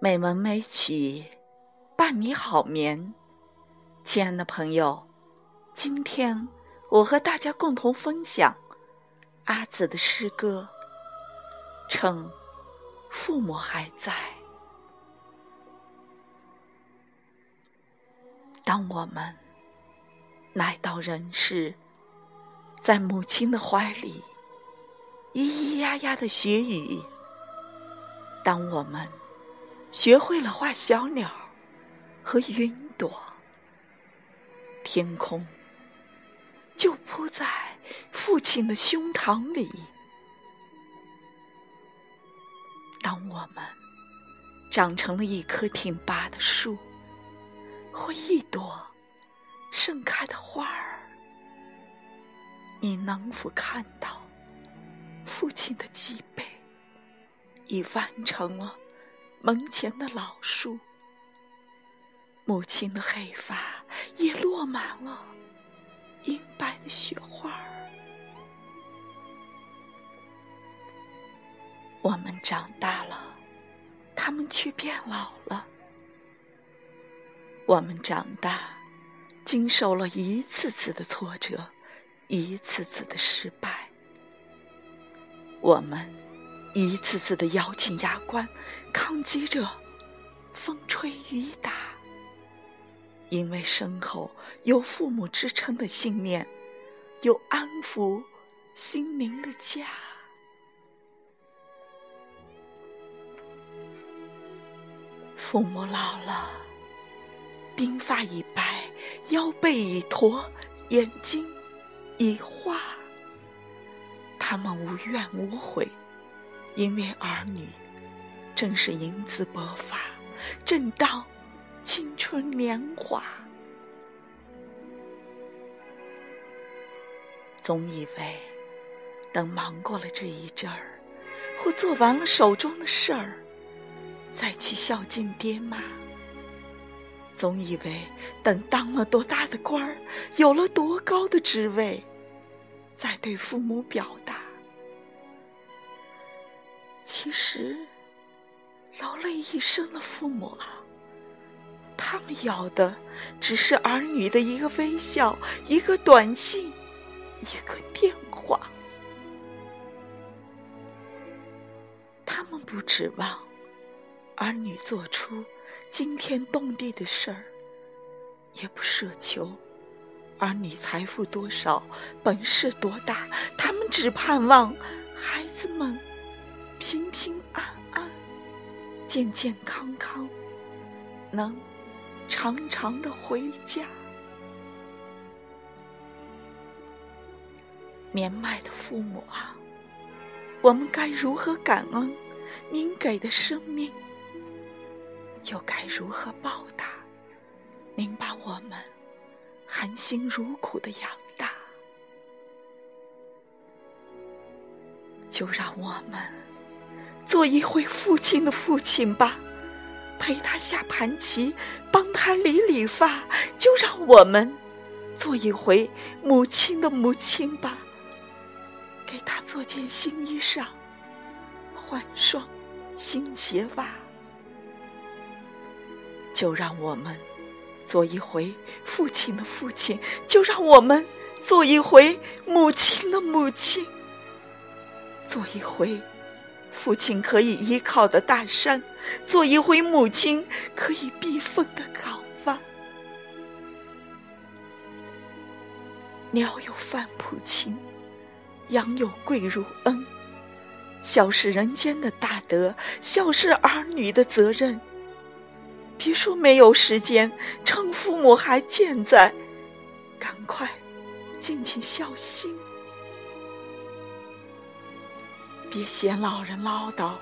美文美曲伴你好眠，亲爱的朋友，今天我和大家共同分享阿紫的诗歌《趁父母还在》。当我们来到人世，在母亲的怀里，咿咿呀呀的学语；当我们学会了画小鸟和云朵，天空就铺在父亲的胸膛里。当我们长成了一棵挺拔的树，或一朵盛开的花儿，你能否看到父亲的脊背已弯成了？门前的老树，母亲的黑发也落满了银白的雪花。我们长大了，他们却变老了。我们长大，经受了一次次的挫折，一次次的失败。我们。一次次的咬紧牙关，抗击着风吹雨打，因为身后有父母支撑的信念，有安抚心灵的家。父母老了，鬓发已白，腰背已驼，眼睛已花，他们无怨无悔。因为儿女正是英姿勃发，正当青春年华，总以为等忙过了这一阵儿，或做完了手中的事儿，再去孝敬爹妈；总以为等当了多大的官儿，有了多高的职位，再对父母表达。其实，劳累一生的父母啊，他们要的只是儿女的一个微笑、一个短信、一个电话。他们不指望儿女做出惊天动地的事儿，也不奢求儿女财富多少、本事多大，他们只盼望孩子们。平平安安、健健康康，能长长的回家。年迈的父母啊，我们该如何感恩您给的生命？又该如何报答您把我们含辛茹苦的养大？就让我们。做一回父亲的父亲吧，陪他下盘棋，帮他理理发；就让我们做一回母亲的母亲吧，给他做件新衣裳，换双新鞋袜。就让我们做一回父亲的父亲，就让我们做一回母亲的母亲，做一回。父亲可以依靠的大山，做一回母亲可以避风的港湾。鸟有反哺情，羊有跪乳恩。孝是人间的大德，孝是儿女的责任。别说没有时间，趁父母还健在，赶快尽尽孝心。别嫌老人唠叨，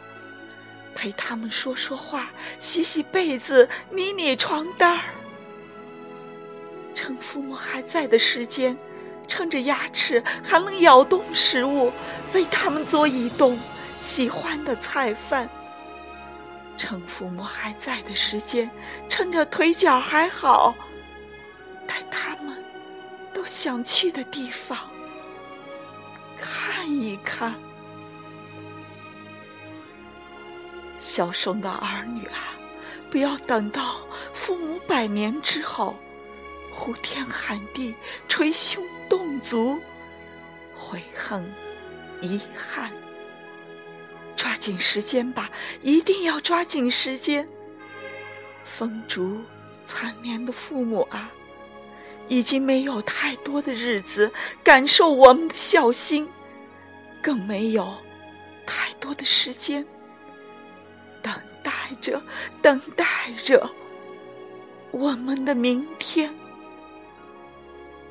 陪他们说说话，洗洗被子，捏捏床单儿。趁父母还在的时间，趁着牙齿还能咬动食物，为他们做一顿喜欢的菜饭。趁父母还在的时间，趁着腿脚还好，带他们都想去的地方看一看。孝顺的儿女啊，不要等到父母百年之后，呼天喊地、捶胸顿足，悔恨、遗憾。抓紧时间吧，一定要抓紧时间。风烛残年的父母啊，已经没有太多的日子感受我们的孝心，更没有太多的时间等。待着，等待着，我们的明天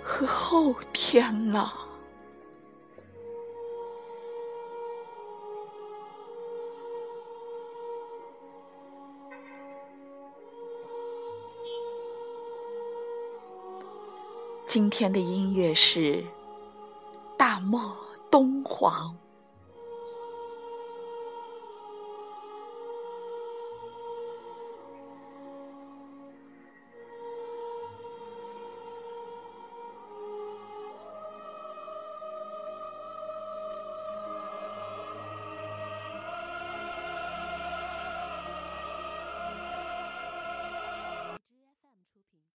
和后天了。今天的音乐是《大漠敦煌》。